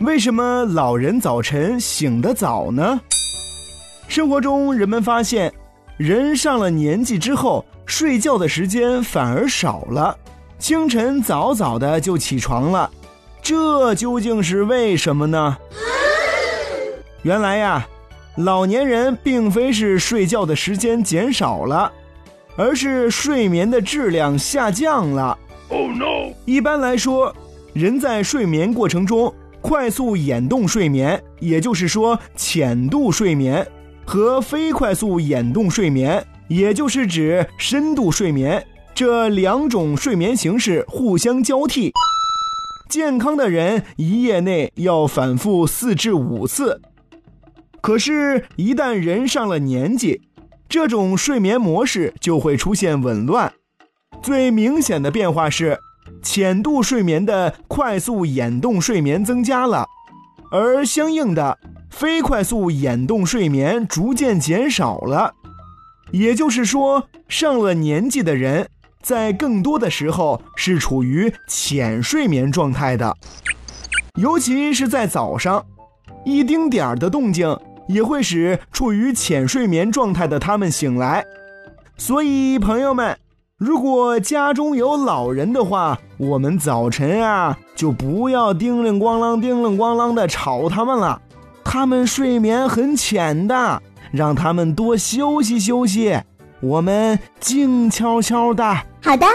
为什么老人早晨醒得早呢？生活中，人们发现，人上了年纪之后，睡觉的时间反而少了，清晨早早的就起床了，这究竟是为什么呢？原来呀，老年人并非是睡觉的时间减少了，而是睡眠的质量下降了。Oh no！一般来说，人在睡眠过程中，快速眼动睡眠，也就是说浅度睡眠。和非快速眼动睡眠，也就是指深度睡眠，这两种睡眠形式互相交替。健康的人一夜内要反复四至五次。可是，一旦人上了年纪，这种睡眠模式就会出现紊乱。最明显的变化是，浅度睡眠的快速眼动睡眠增加了，而相应的。非快速眼动睡眠逐渐减少了，也就是说，上了年纪的人在更多的时候是处于浅睡眠状态的，尤其是在早上，一丁点儿的动静也会使处于浅睡眠状态的他们醒来。所以，朋友们，如果家中有老人的话，我们早晨啊就不要叮铃咣啷、叮铃咣啷的吵他们了。他们睡眠很浅的，让他们多休息休息。我们静悄悄的。好的。